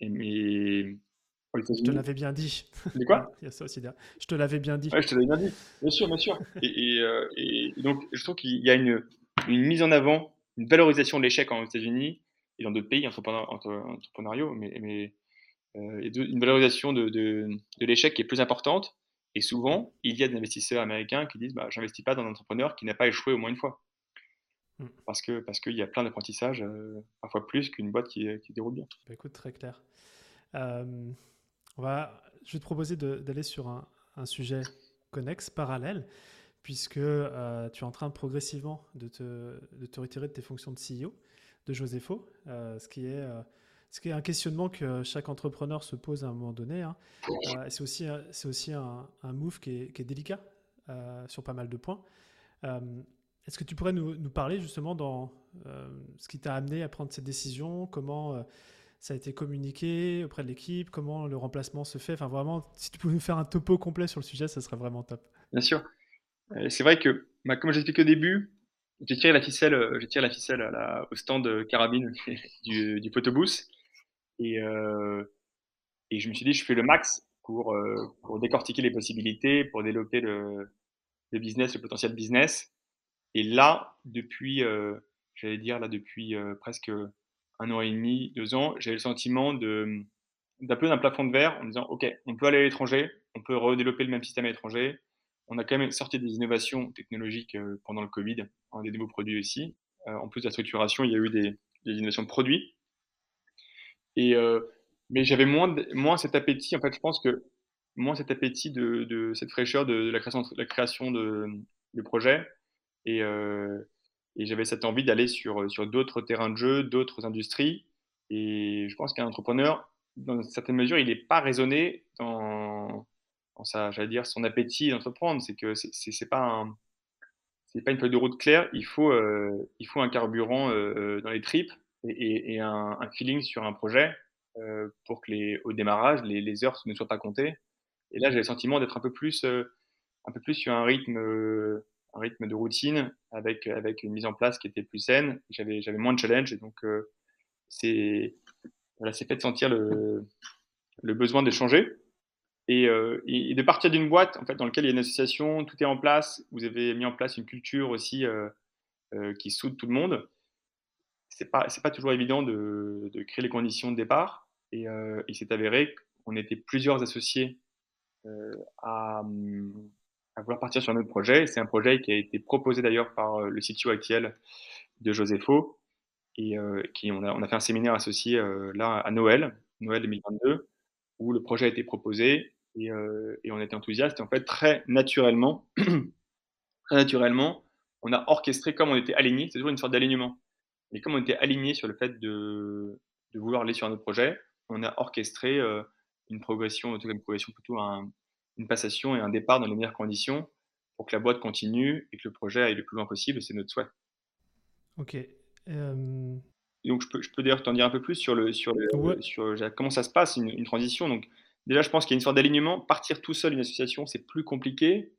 Et, mais je te l'avais bien dit. C'est quoi? Il y a ça aussi Je te l'avais bien dit. Ouais, je te l'avais bien dit. Bien sûr, bien sûr. Et, donc, je trouve qu'il y a une, mise en avant, une valorisation de l'échec aux États-Unis et dans d'autres pays entrepreneuriaux, mais, mais euh, une valorisation de, de, l'échec qui est plus importante. Et souvent, il y a des investisseurs américains qui disent bah, J'investis pas dans un entrepreneur qui n'a pas échoué au moins une fois. Hmm. Parce qu'il parce qu'il y a plein d'apprentissages, euh, parfois plus qu'une boîte qui, qui déroule bien. Bah, écoute, très clair. On va, je vais te proposer d'aller sur un, sujet connexe, parallèle, puisque euh, tu es en train progressivement de te, de te, retirer de tes fonctions de CEO de Josepho, euh, ce, qui est, euh, ce qui est un questionnement que chaque entrepreneur se pose à un moment donné. Hein. c'est aussi, c'est aussi un, move qui est, qui est délicat sur pas mal de points. Est-ce que tu pourrais nous, parler justement dans ce qui t'a amené à prendre cette décision? Comment ça a été communiqué auprès de l'équipe, comment le remplacement se fait? Enfin, vraiment, si tu pouvais nous faire un topo complet sur le sujet, ça serait vraiment top. Bien sûr. Euh, c'est vrai que, bah, comme j'expliquais au début, j'ai tiré la ficelle, euh, j'ai tiré la ficelle au stand carabine du, du photobooth. Et, euh, je me suis dit, je fais le max pour, pour décortiquer les possibilités, pour développer le, le business, le potentiel business. Et là, depuis, j'allais dire, là, depuis presque un an et demi, deux ans, j'ai le sentiment de d'un peu d'un plafond de verre en disant OK, on peut aller à l'étranger, on peut redévelopper le même système à l'étranger. On a quand même sorti des innovations technologiques pendant le Covid, hein, des nouveaux produits aussi. en plus de la structuration, il y a eu des, innovations de produits. Et, mais j'avais moins, moins cet appétit. En fait, je pense que moins cet appétit de, cette fraîcheur de, la création, de, la création de, de projets. Et, et j'avais cette envie d'aller sur, sur d'autres terrains de jeu, d'autres industries. Et je pense qu'un entrepreneur, dans une certaine mesure, il n'est pas raisonné dans, dans j'allais dire, son appétit d'entreprendre. C'est que c'est, pas pas une feuille de route claire. Il faut, euh, il faut un carburant euh, dans les tripes et, un, feeling sur un projet euh, pour que les, au démarrage, les, heures ne soient pas comptées. Et là, j'ai le sentiment d'être un peu un peu plus sur un rythme rythme de routine avec, avec une mise en place qui était plus saine. J'avais, j'avais moins de challenge et donc euh, c'est, voilà, c'est fait sentir le, le besoin d'échanger et, euh, et, de partir d'une boîte en fait, dans laquelle il y a une association, tout est en place, vous avez mis en place une culture aussi euh, qui soude tout le monde. C'est pas, c'est pas toujours évident de, de, créer les conditions de départ et il s'est avéré qu'on était plusieurs associés à, à vouloir partir sur un autre projet. C'est un projet qui a été proposé d'ailleurs par euh, le CTO actuel de Josepho et euh, qui on a, on a, fait un séminaire associé euh, là à Noël, Noël 2022, où le projet a été proposé et, et on était enthousiaste. Et en fait, très naturellement, très naturellement, on a orchestré comme on était aligné. C'est toujours une sorte d'alignement. Et comme on était aligné sur le fait de, de, vouloir aller sur un autre projet, on a orchestré une progression, une progression plutôt un, une passation et un départ dans les meilleures conditions pour que la boîte continue et que le projet aille le plus loin possible. C'est notre souhait. Ok. Euh, donc, je peux, je peux d'ailleurs t'en dire un peu plus sur, le, sur, sur comment ça se passe, une, transition. Donc, déjà, je pense qu'il y a une sorte d'alignement. Partir tout seul une association, c'est plus compliqué,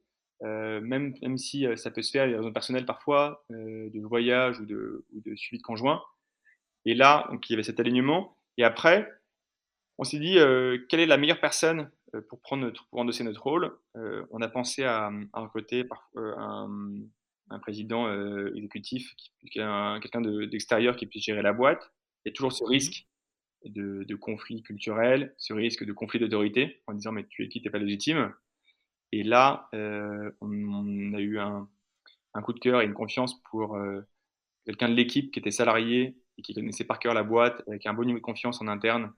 euh, même, même si euh, ça peut se faire, il y a des raisons personnelles parfois, de voyage ou de, ou de suivi de conjoint. Et là, donc, il y avait cet alignement. Et après, on s'est dit, quelle est la meilleure personne euh, pour, prendre notre, pour endosser notre rôle, euh, on a pensé à, à recruter euh, un, un, président exécutif, quelqu'un d'extérieur qui puisse gérer la boîte. Il y a toujours ce mmh risque de, de conflit culturel, ce risque de conflit d'autorité, en disant mais tu es qui, t'es pas légitime. Et là, on, on, a eu un, un, coup de cœur et une confiance pour quelqu'un de l'équipe qui était salarié et qui connaissait par cœur la boîte, avec un bon niveau de confiance en interne,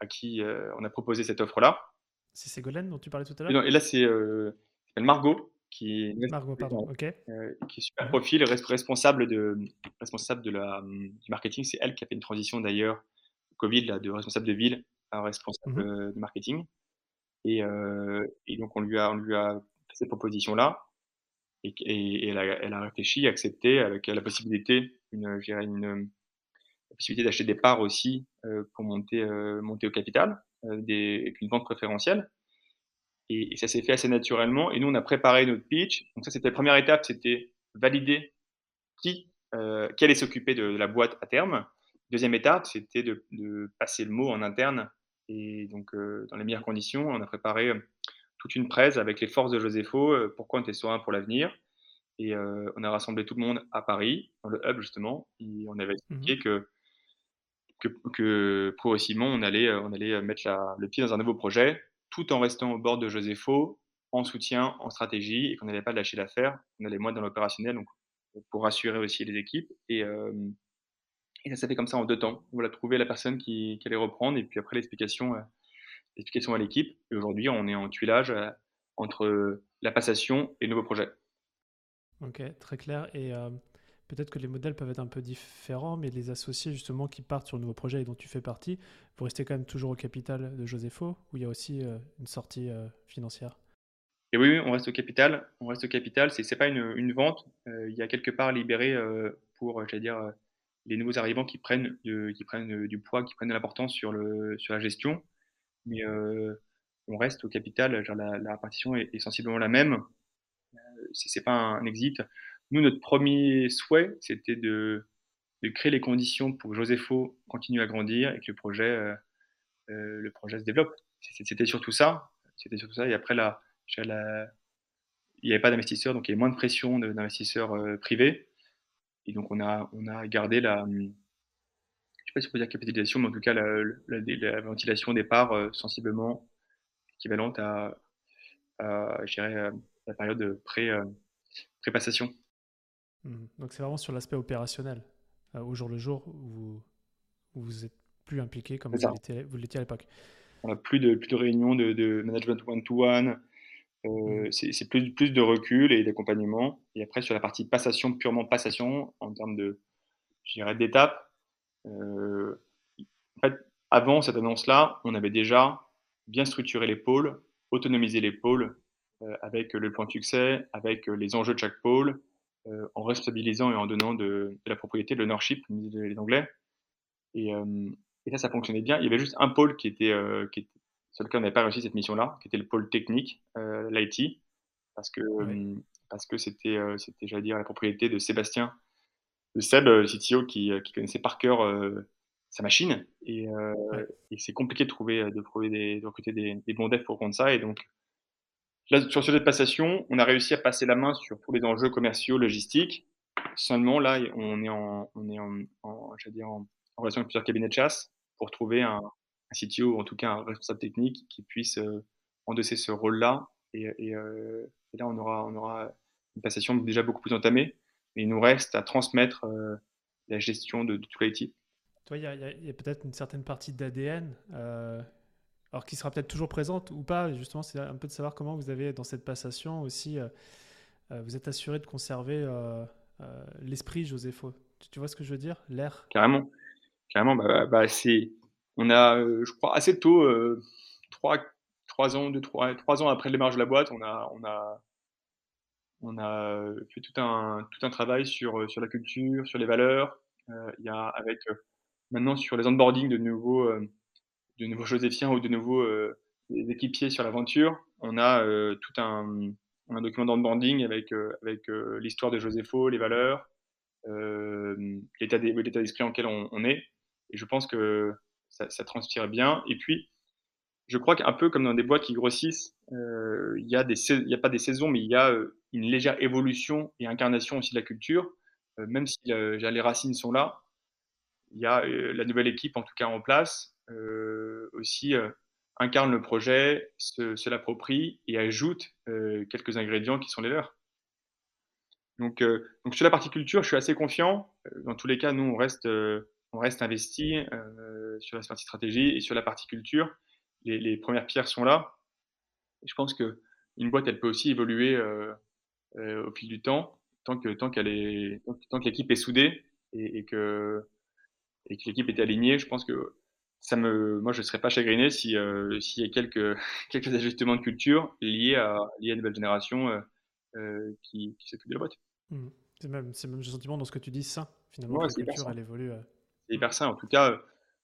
à qui on a proposé cette offre-là. C'est Ségolène dont tu parlais tout à l'heure Et là, c'est euh, Margot, qui est, Margot, pardon, ok. Euh, qui est super profil, responsable, de, responsable de la, du marketing. C'est elle qui a fait une transition d'ailleurs, Covid, là, de responsable de ville à responsable mmh de marketing. Et, euh, et, donc, on lui a, on lui a fait cette proposition-là. Et, et, elle, a, elle, a, réfléchi, accepté, avec la possibilité, une, une, la possibilité d'acheter des parts aussi euh, pour monter, euh, monter au capital. Euh, des, avec une vente préférentielle. Et, ça s'est fait assez naturellement. Et nous, on a préparé notre pitch. Donc ça, c'était la première étape, c'était valider qui, euh, qui allait s'occuper de, la boîte à terme. Deuxième étape, c'était de, de, passer le mot en interne. Et donc, euh, dans les meilleures conditions, on a préparé toute une presse avec les forces de Josepho, euh, pourquoi on était serein pour l'avenir. Et on a rassemblé tout le monde à Paris, dans le hub justement. Et on avait expliqué mmh que que, que, progressivement, on allait, on allait mettre la, le pied dans un nouveau projet, tout en restant au bord de Josepho, en soutien, en stratégie, et qu'on n'allait pas lâcher l'affaire. On allait moins dans l'opérationnel, pour rassurer aussi les équipes. Et, euh, ça s'est fait comme ça en deux temps. On a trouvé la personne qui, allait reprendre, et puis après l'explication, euh, l'explication à l'équipe. Et aujourd'hui, on est en tuilage euh, entre la passation et le nouveau projet. Ok, très clair. Euh, Peut-être que les modèles peuvent être un peu différents, mais les associés justement qui partent sur le nouveau projet et dont tu fais partie, vous restez quand même toujours au capital de Josepho, où il y a aussi euh, une sortie euh, financière? Et oui, on reste au capital. On reste au capital. C'est n'est pas une, vente. Euh, il y a quelque part libéré pour, les nouveaux arrivants qui prennent, du poids, qui prennent de l'importance sur, la gestion. Mais on reste au capital. La, la répartition est, sensiblement la même. c'est pas un, un exit. Nous, notre premier souhait, c'était de, créer les conditions pour que Josepho continue à grandir et que le projet, euh, euh, le projet se développe. C'était surtout ça. C'était surtout ça. Et après, la, la, n'y avait pas d'investisseurs, donc il y avait moins de pression d'investisseurs privés. Et donc on a, on a gardé la, je ne sais pas si on peut dire capitalisation, mais en tout cas la, ventilation des parts sensiblement équivalente à, la période de pré, pré-passation. Mmh. Donc c'est vraiment sur l'aspect opérationnel, au jour le jour, où, vous êtes plus impliqué comme vous l'étiez à l'époque. On a plus de, plus de réunions de, management one-to-one. Euh, mmh. c'est plus, plus de recul et d'accompagnement. Et après, sur la partie passation, purement passation, en termes de, d'étapes, euh, en fait, avant cette annonce-là, on avait déjà bien structuré les pôles, autonomisé les pôles euh, avec le point de succès, avec les enjeux de chaque pôle, en responsabilisant et en donnant de, la propriété, de l'ownership, les Anglais. Et, et ça, ça fonctionnait bien. Il y avait juste un pôle qui était, euh, qui était sur lequel on n'avait pas réussi cette mission-là, qui était le pôle technique, euh, l'IT, parce que parce que c'était, euh, c'était, j'allais dire, la propriété de Sébastien, de Seb, le CTO, qui, qui connaissait par cœur sa machine. Et, et c'est compliqué de trouver, de, trouver des, de recruter des, des bons devs pour rendre ça. Et donc, sur cette passation, on a réussi à passer la main sur tous les enjeux commerciaux, logistiques. Seulement, là, on est en, relation avec plusieurs cabinets de chasse pour trouver un, CTO ou en tout cas un responsable technique qui puisse euh, endosser ce rôle-là. Et, euh, là, on aura, une passation déjà beaucoup plus entamée. Mais il nous reste à transmettre euh, la gestion de, tout l'IT. Il y a, a peut-être une certaine partie d'ADN, alors qui sera peut-être toujours présente ou pas. Justement, c'est un peu de savoir comment vous avez, dans cette passation aussi, vous êtes assuré de conserver l'esprit Josépho. Tu, tu vois ce que je veux dire? L'air? Carrément. Carrément, bah, bah, c'est, on a, euh, je crois, assez tôt, euh, trois, trois ans, deux, trois, trois ans après le démarrage de la boîte, on a, on a, on a fait tout un, tout un travail sur, sur la culture, sur les valeurs. Euh, il y a avec maintenant sur les onboarding de nouveaux, de nouveaux Joséphiens ou de nouveaux équipiers sur l'aventure, on a tout un, document d'onboarding avec, avec l'histoire de Josépho, les valeurs, l'état d'esprit en lequel on, est. Et je pense que ça, transpire bien. Et puis, je crois qu'un peu comme dans des boîtes qui grossissent, euh, il n'y a, a pas des saisons, mais il y a euh, une légère évolution et incarnation aussi de la culture. Euh, même si les racines sont là, il y a la nouvelle équipe, en tout cas en place, aussi incarne le projet, se, l'approprie et ajoute quelques ingrédients qui sont les leurs. Donc, sur la partie culture, je suis assez confiant. Dans tous les cas, nous, on reste on reste investi euh, sur la partie stratégie et sur la partie culture. Les, premières pierres sont là. je pense qu'une boîte, elle peut aussi évoluer euh, euh, au fil du temps, tant que, tant qu'elle est, tant que l'équipe est soudée et, que, et que l'équipe est alignée. Je pense que ça me, moi, je ne serais pas chagriné s'il y a quelques, quelques ajustements de culture liés à, liés à une nouvelle génération qui, qui s'occupe de la boîte. Mmh. C'est même, c'est même le sentiment dans ce que tu dis, ça. Finalement, la culture, elle évolue c'est hyper sain. En tout cas, euh,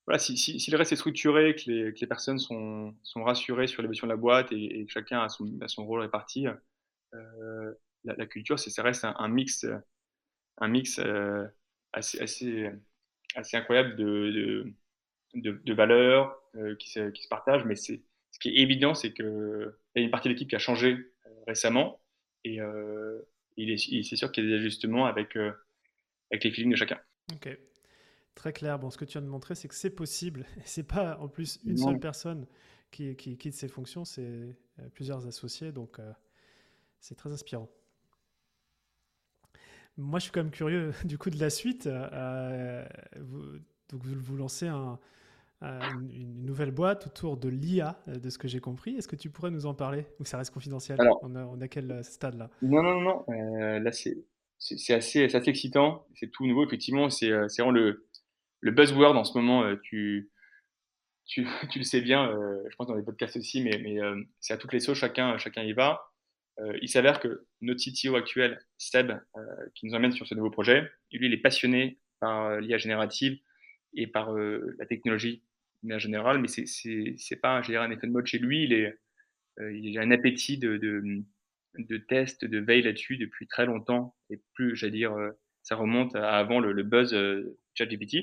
voilà, si, si, le reste est structuré, que les, que les personnes sont, sont, rassurées sur l'évolution de la boîte et, que chacun a son, a son, rôle réparti, euh, la, culture, ça reste un, mix, un mix euh, assez, assez, assez, incroyable de, de, de, valeurs qui, se, qui, se, partagent. Mais ce qui est évident, c'est qu'il y a une partie de l'équipe qui a changé récemment et il c'est sûr qu'il y a des ajustements avec, avec les feelings de chacun. Ok. Très clair. Bon, ce que tu viens de montrer, c'est que c'est possible. Et c'est pas en plus une seule personne qui, quitte ses fonctions, c'est euh, plusieurs associés. Donc, euh, c'est très inspirant. Moi, je suis quand même curieux du coup de la suite. Euh, vous, donc, vous, lancez une, nouvelle boîte autour de l'IA, de ce que j'ai compris. Est-ce que tu pourrais nous en parler ou ça reste confidentiel on, a, quel stade là Non, non, non. là, c'est c'est assez, assez, excitant. C'est tout nouveau, effectivement. C'est vraiment le, le buzzword en ce moment, euh, tu, tu, tu, le sais bien, euh, je pense dans les podcasts aussi, mais, mais euh, c'est à toutes les sauces, chacun, chacun y va. il s'avère que notre CTO actuel, Seb, qui nous emmène sur ce nouveau projet, lui, il est passionné par l'IA générative et par la technologie en général, mais c'est c'est pas un effet de mode chez lui. Il, est, il a un appétit de, de, de tests, de veille là-dessus depuis très longtemps. Et plus, j'allais dire, ça remonte à avant le, le buzz ChatGPT.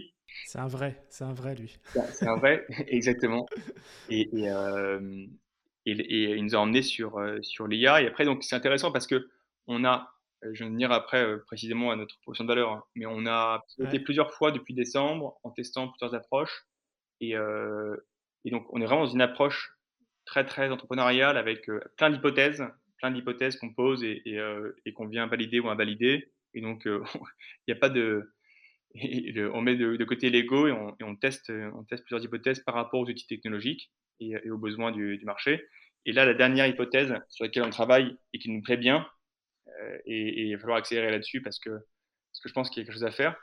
C'est un vrai, c'est un vrai lui. C'est un vrai, exactement. Et, et, il nous a emmenés sur, sur l'IA. Et après, donc, c'est intéressant parce que on a, je vais venir après précisément à notre proposition de valeur, hein, mais on a été plusieurs fois depuis décembre en testant plusieurs approches. Et, et donc, on est vraiment dans une approche très, très entrepreneuriale avec plein d'hypothèses, plein d'hypothèses qu'on pose et, et, qu'on vient valider ou invalider. Et donc, il n'y a pas de. on met de, côté l'ego et, on, teste, on teste plusieurs hypothèses par rapport aux outils technologiques et, aux besoins du, du, marché. Et là, la dernière hypothèse sur laquelle on travaille et qui nous plaît bien, et, il va falloir accélérer là-dessus parce que, parce que je pense qu'il y a quelque chose à faire,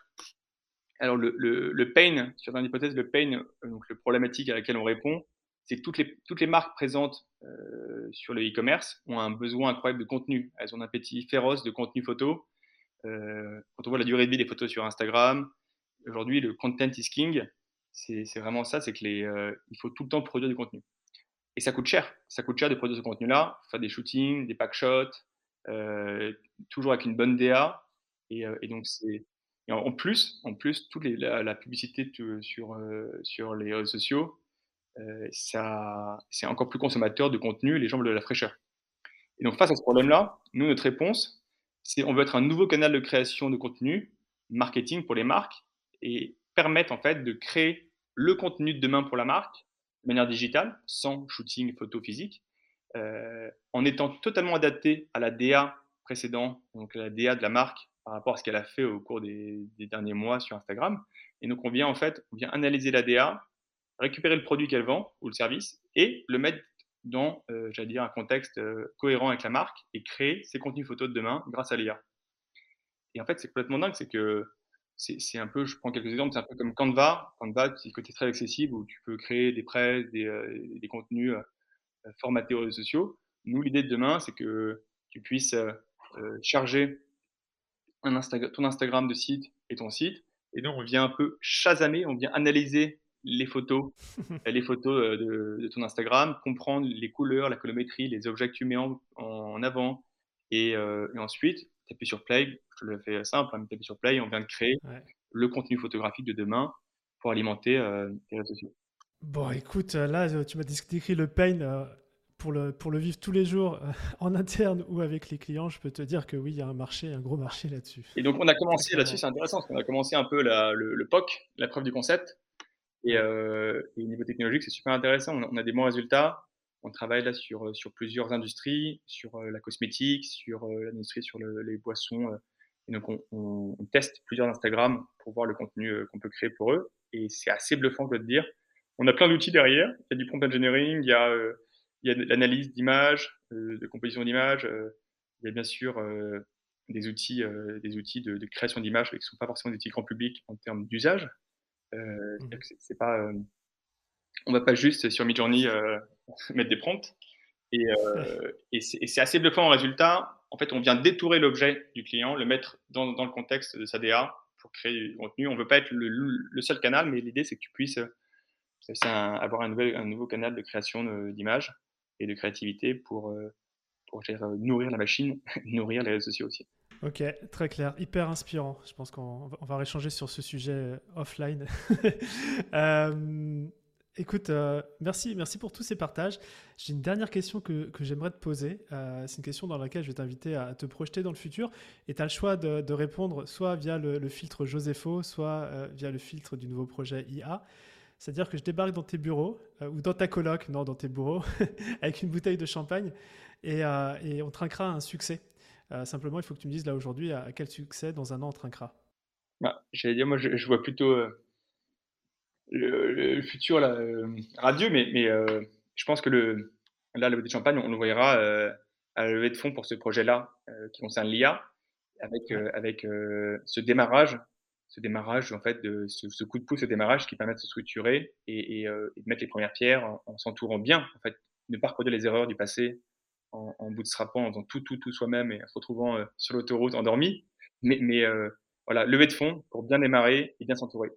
alors, le, pain, sur une hypothèse, le pain, euh, donc le problématique à laquelle on répond, c'est que toutes les, toutes les marques présentes euh, sur le e-commerce ont un besoin incroyable de contenu. Elles ont un appétit féroce de contenu photo. Euh, quand on voit la durée de vie des photos sur Instagram, aujourd'hui, le content is king. C'est vraiment ça, c'est qu'il il faut tout le temps produire du contenu. Et ça coûte cher. Ça coûte cher de produire ce contenu-là, faire des shootings, des pack shots, toujours avec une bonne DA. Et donc, c'est en, plus, en plus, toute la, publicité sur, euh, sur les réseaux sociaux, euh, c'est encore plus consommateur de contenu, les gens veulent de la fraîcheur. Et donc face à ce problème-là, nous, notre réponse, c'est on veut être un nouveau canal de création de contenu, marketing pour les marques, et permettre en fait de créer le contenu de demain pour la marque de manière digitale, sans shooting photo physique, euh, en étant totalement adapté à la DA précédente, donc la DA de la marque par rapport à ce qu'elle a fait au cours des, derniers mois sur Instagram. Et donc, on vient en fait, vient analyser l'ADA, récupérer le produit qu'elle vend ou le service et le mettre dans, euh, j'allais dire, un contexte euh, cohérent avec la marque et créer ses contenus photos de demain grâce à l'IA. Et en fait, c'est complètement dingue, c'est que c'est un peu, je prends quelques exemples, c'est un peu comme Canva. Canva, c'est le côté très accessible où tu peux créer des prêts, des, euh, des contenus formatés aux réseaux sociaux. Nous, l'idée de demain, c'est que tu puisses charger ton Instagram de site et ton site. Et donc, on vient un peu chasamer, on vient analyser les photos, les photos euh, de, ton Instagram, comprendre les couleurs, la colométrie, les objets que tu mets en, avant. Euh, et, ensuite, tu appuies sur Play. Je le fais simple, hein, tu appuies sur Play, on vient de créer le contenu photographique de demain pour alimenter euh, tes réseaux sociaux. Bon, écoute, là, tu m'as décrit le pain pour le, pour le vivre tous les jours euh, en interne ou avec les clients, je peux te dire que oui, il y a un marché, un gros marché là-dessus. Et donc, on a commencé là-dessus, c'est intéressant, parce qu'on a commencé un peu le, POC, la preuve du concept. Euh, et, au niveau technologique, c'est super intéressant. On a, des bons résultats. On travaille là sur, sur plusieurs industries, sur euh, la cosmétique, sur l'industrie, sur les boissons. et donc, on, teste plusieurs Instagram pour voir le contenu qu'on peut créer pour eux. Et c'est assez bluffant, je dois te dire. On a plein d'outils derrière. Il y a du prompt engineering, il y a il y a l'analyse d'images, euh, de composition d'images. Euh, il y a bien sûr euh, des outils, des outils de, création d'images qui ne sont pas forcément des outils grand public en termes d'usage. Mmh. C'est pas, on ne va pas juste sur Midjourney mettre des prompts. Et, et c'est assez bluffant en résultat. En fait, on vient détourer l'objet du client, le mettre dans, dans, le contexte de sa DA pour créer du contenu. On ne veut pas être le, le, seul canal, mais l'idée, c'est que tu puisses avoir un, nouvel, un nouveau canal de création d'images et de créativité pour, euh, pour euh, nourrir la machine, nourrir les réseaux sociaux aussi. Ok, très clair, hyper inspirant. Je pense qu'on va, on va échanger sur ce sujet euh, offline. écoute, merci, merci pour tous ces partages. J'ai une dernière question que, que j'aimerais te poser. c'est une question dans laquelle je vais t'inviter à te projeter dans le futur. Et tu as le choix de, de, répondre soit via le, le filtre Josepho, soit via le filtre du nouveau projet IA. C'est-à-dire que je débarque dans tes bureaux, euh, ou dans ta coloc, non, dans tes bureaux, avec une bouteille de champagne, et, euh, et on trinquera un succès. Euh, simplement, il faut que tu me dises là aujourd'hui à, quel succès dans un an on trinquera. Bah, J'allais dire, moi, je, vois plutôt le, futur là, radieux, mais, mais je pense que le, là, la bouteille de champagne, on le verra à la levée de fonds pour ce projet-là qui concerne l'IA, avec, avec ce démarrage ce démarrage, en fait, de ce, coup de pouce au démarrage qui permet de se structurer et, euh, de mettre les premières pierres en, s'entourant bien, en fait, ne pas reproduire les erreurs du passé en, en bootstrappant, en faisant tout, tout, tout soi-même et en se retrouvant euh, sur l'autoroute endormi. Mais, mais euh, voilà, lever de fond pour bien démarrer et bien s'entourer.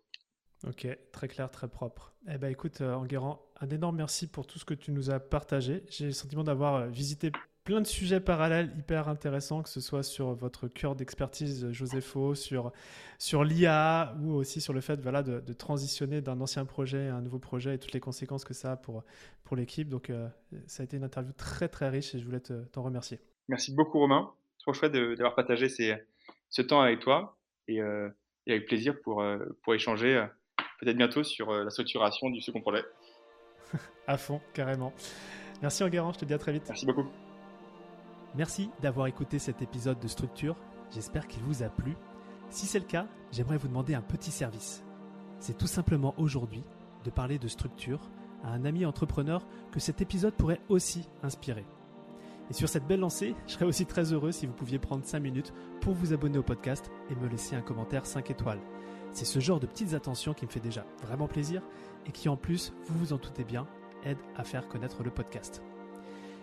Ok, très clair, très propre. Eh ben, écoute, Enguerrand, un énorme merci pour tout ce que tu nous as partagé. J'ai le sentiment d'avoir visité plein de sujets parallèles hyper intéressants, que ce soit sur votre cœur d'expertise, Josepho, sur, sur l'IA ou aussi sur le fait voilà, de, transitionner d'un ancien projet à un nouveau projet et toutes les conséquences que ça a pour, pour l'équipe. Donc, euh, ça a été une interview très, très riche et je voulais t'en remercier. Merci beaucoup, Romain. Trop chouette d'avoir partagé ce temps avec toi et, euh, avec plaisir pour, euh, pour échanger peut-être bientôt sur la structuration du second projet. à fond, carrément. Merci Enguerrand, je te dis à très vite. Merci beaucoup. Merci d'avoir écouté cet épisode de Structure. J'espère qu'il vous a plu. Si c'est le cas, j'aimerais vous demander un petit service. C'est tout simplement aujourd'hui de parler de structure à un ami entrepreneur que cet épisode pourrait aussi inspirer. Et sur cette belle lancée, je serais aussi très heureux si vous pouviez prendre 5 minutes pour vous abonner au podcast et me laisser un commentaire 5 étoiles. C'est ce genre de petites attentions qui me fait déjà vraiment plaisir et qui en plus, vous vous en doutez bien, aide à faire connaître le podcast.